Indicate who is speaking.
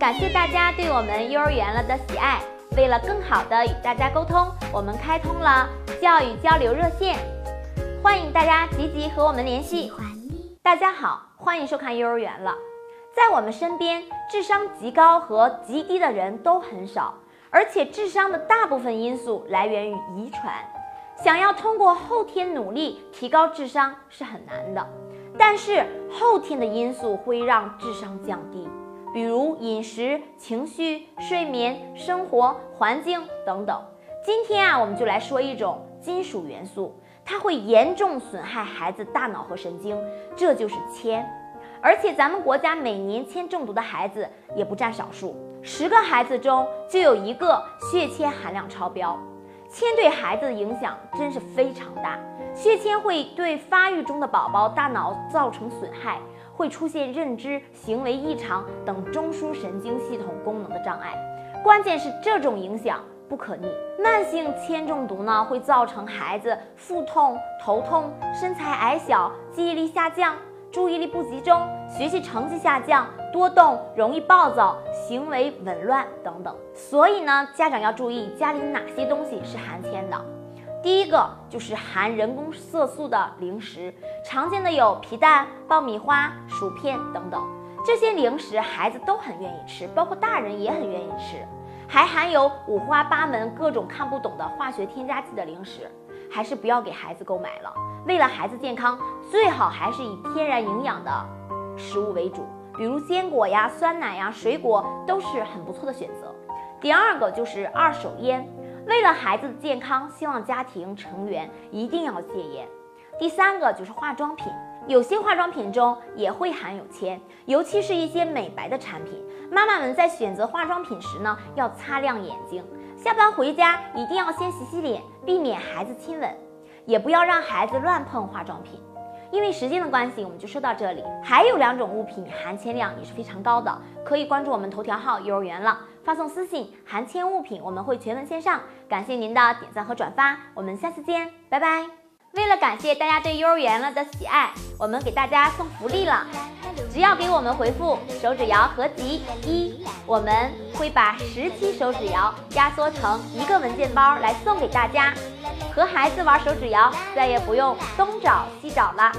Speaker 1: 感谢大家对我们幼儿园了的喜爱。为了更好的与大家沟通，我们开通了教育交流热线，欢迎大家积极和我们联系。大家好，欢迎收看幼儿园了。在我们身边，智商极高和极低的人都很少，而且智商的大部分因素来源于遗传。想要通过后天努力提高智商是很难的，但是后天的因素会让智商降低，比如饮食、情绪、睡眠、生活环境等等。今天啊，我们就来说一种金属元素，它会严重损害孩子大脑和神经，这就是铅。而且咱们国家每年铅中毒的孩子也不占少数，十个孩子中就有一个血铅含量超标。铅对孩子的影响真是非常大，血铅会对发育中的宝宝大脑造成损害，会出现认知、行为异常等中枢神经系统功能的障碍。关键是这种影响不可逆，慢性铅中毒呢会造成孩子腹痛、头痛、身材矮小、记忆力下降。注意力不集中，学习成绩下降，多动，容易暴躁，行为紊乱等等。所以呢，家长要注意家里哪些东西是含铅的。第一个就是含人工色素的零食，常见的有皮蛋、爆米花、薯片等等。这些零食孩子都很愿意吃，包括大人也很愿意吃。还含有五花八门、各种看不懂的化学添加剂的零食。还是不要给孩子购买了。为了孩子健康，最好还是以天然营养的食物为主，比如坚果呀、酸奶呀、水果都是很不错的选择。第二个就是二手烟，为了孩子的健康，希望家庭成员一定要戒烟。第三个就是化妆品，有些化妆品中也会含有铅，尤其是一些美白的产品。妈妈们在选择化妆品时呢，要擦亮眼睛。下班回家一定要先洗洗脸，避免孩子亲吻，也不要让孩子乱碰化妆品。因为时间的关系，我们就说到这里。还有两种物品含铅量也是非常高的，可以关注我们头条号幼儿园了，发送私信“含铅物品”，我们会全文线上。感谢您的点赞和转发，我们下次见，拜拜。为了感谢大家对幼儿园了的喜爱，我们给大家送福利了。只要给我们回复手指谣合集一，我们会把十期手指谣压缩成一个文件包来送给大家，和孩子玩手指谣，再也不用东找西找了。